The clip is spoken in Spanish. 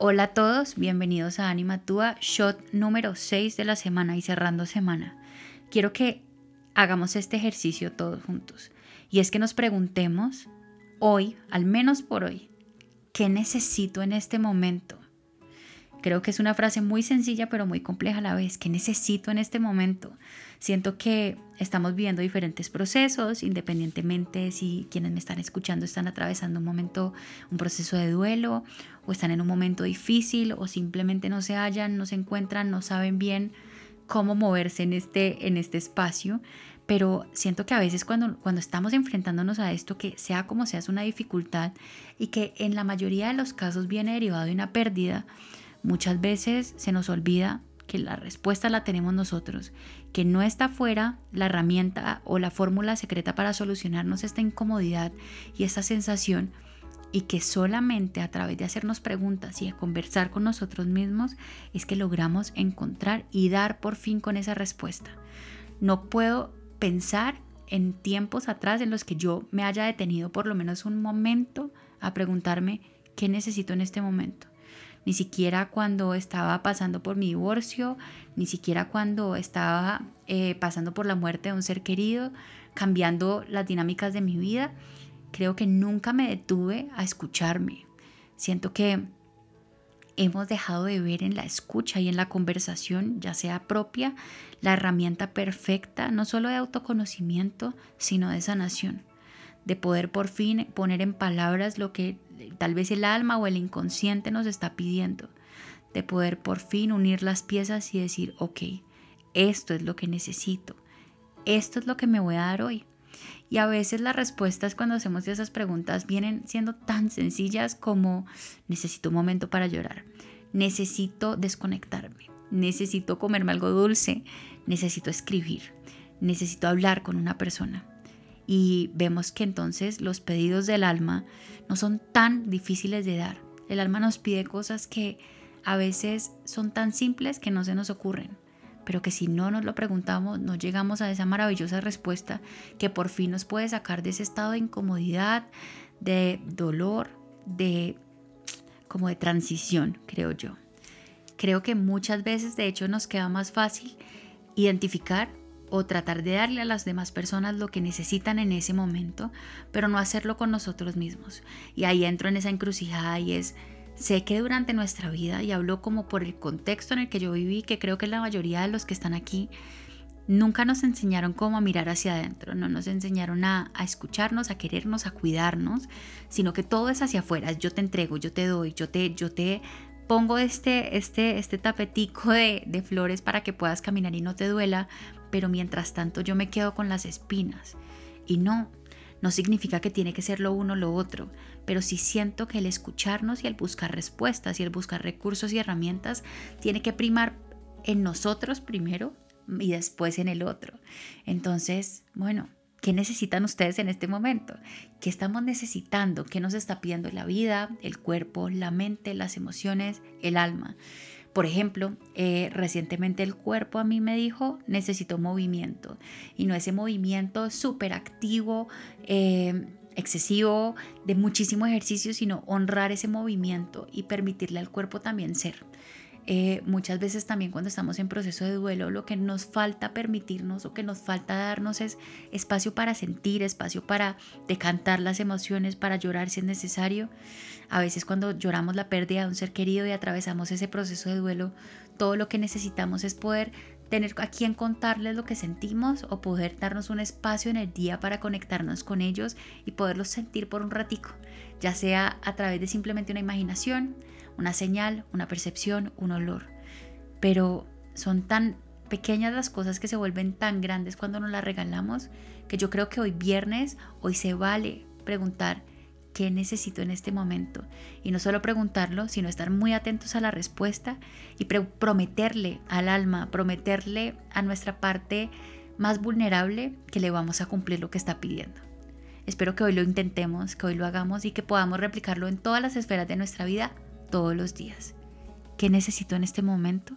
Hola a todos, bienvenidos a Anima Tua, shot número 6 de la semana y cerrando semana. Quiero que hagamos este ejercicio todos juntos. Y es que nos preguntemos hoy, al menos por hoy, ¿qué necesito en este momento? Creo que es una frase muy sencilla pero muy compleja a la vez. ¿Qué necesito en este momento? Siento que estamos viviendo diferentes procesos, independientemente si quienes me están escuchando están atravesando un momento, un proceso de duelo, o están en un momento difícil, o simplemente no se hallan, no se encuentran, no saben bien cómo moverse en este, en este espacio. Pero siento que a veces cuando, cuando estamos enfrentándonos a esto, que sea como sea es una dificultad y que en la mayoría de los casos viene derivado de una pérdida, Muchas veces se nos olvida que la respuesta la tenemos nosotros, que no está fuera la herramienta o la fórmula secreta para solucionarnos esta incomodidad y esta sensación y que solamente a través de hacernos preguntas y de conversar con nosotros mismos es que logramos encontrar y dar por fin con esa respuesta. No puedo pensar en tiempos atrás en los que yo me haya detenido por lo menos un momento a preguntarme qué necesito en este momento ni siquiera cuando estaba pasando por mi divorcio, ni siquiera cuando estaba eh, pasando por la muerte de un ser querido, cambiando las dinámicas de mi vida. Creo que nunca me detuve a escucharme. Siento que hemos dejado de ver en la escucha y en la conversación, ya sea propia, la herramienta perfecta, no solo de autoconocimiento, sino de sanación, de poder por fin poner en palabras lo que tal vez el alma o el inconsciente nos está pidiendo, de poder por fin unir las piezas y decir, ok, esto es lo que necesito, esto es lo que me voy a dar hoy. Y a veces las respuestas cuando hacemos esas preguntas vienen siendo tan sencillas como necesito un momento para llorar, necesito desconectarme, necesito comerme algo dulce, necesito escribir, necesito hablar con una persona y vemos que entonces los pedidos del alma no son tan difíciles de dar. El alma nos pide cosas que a veces son tan simples que no se nos ocurren, pero que si no nos lo preguntamos no llegamos a esa maravillosa respuesta que por fin nos puede sacar de ese estado de incomodidad, de dolor, de como de transición, creo yo. Creo que muchas veces de hecho nos queda más fácil identificar o tratar de darle a las demás personas lo que necesitan en ese momento, pero no hacerlo con nosotros mismos. Y ahí entro en esa encrucijada y es, sé que durante nuestra vida, y hablo como por el contexto en el que yo viví, que creo que la mayoría de los que están aquí, nunca nos enseñaron cómo mirar hacia adentro, no nos enseñaron a, a, escucharnos, a querernos, a cuidarnos, sino que todo es hacia afuera, yo te entrego, yo te doy, yo te, yo te pongo este, este, este tapetico de, de flores para que puedas caminar y no te duela, pero mientras tanto yo me quedo con las espinas. Y no, no significa que tiene que ser lo uno o lo otro, pero sí siento que el escucharnos y el buscar respuestas y el buscar recursos y herramientas tiene que primar en nosotros primero y después en el otro. Entonces, bueno, ¿qué necesitan ustedes en este momento? ¿Qué estamos necesitando? ¿Qué nos está pidiendo la vida, el cuerpo, la mente, las emociones, el alma? Por ejemplo, eh, recientemente el cuerpo a mí me dijo, necesito movimiento. Y no ese movimiento súper activo, eh, excesivo, de muchísimo ejercicio, sino honrar ese movimiento y permitirle al cuerpo también ser. Eh, muchas veces también cuando estamos en proceso de duelo, lo que nos falta permitirnos o que nos falta darnos es espacio para sentir, espacio para decantar las emociones, para llorar si es necesario. A veces cuando lloramos la pérdida de un ser querido y atravesamos ese proceso de duelo, todo lo que necesitamos es poder tener a quien contarles lo que sentimos o poder darnos un espacio en el día para conectarnos con ellos y poderlos sentir por un ratico, ya sea a través de simplemente una imaginación, una señal, una percepción, un olor. Pero son tan pequeñas las cosas que se vuelven tan grandes cuando nos las regalamos que yo creo que hoy viernes, hoy se vale preguntar qué necesito en este momento. Y no solo preguntarlo, sino estar muy atentos a la respuesta y prometerle al alma, prometerle a nuestra parte más vulnerable que le vamos a cumplir lo que está pidiendo. Espero que hoy lo intentemos, que hoy lo hagamos y que podamos replicarlo en todas las esferas de nuestra vida todos los días. ¿Qué necesito en este momento?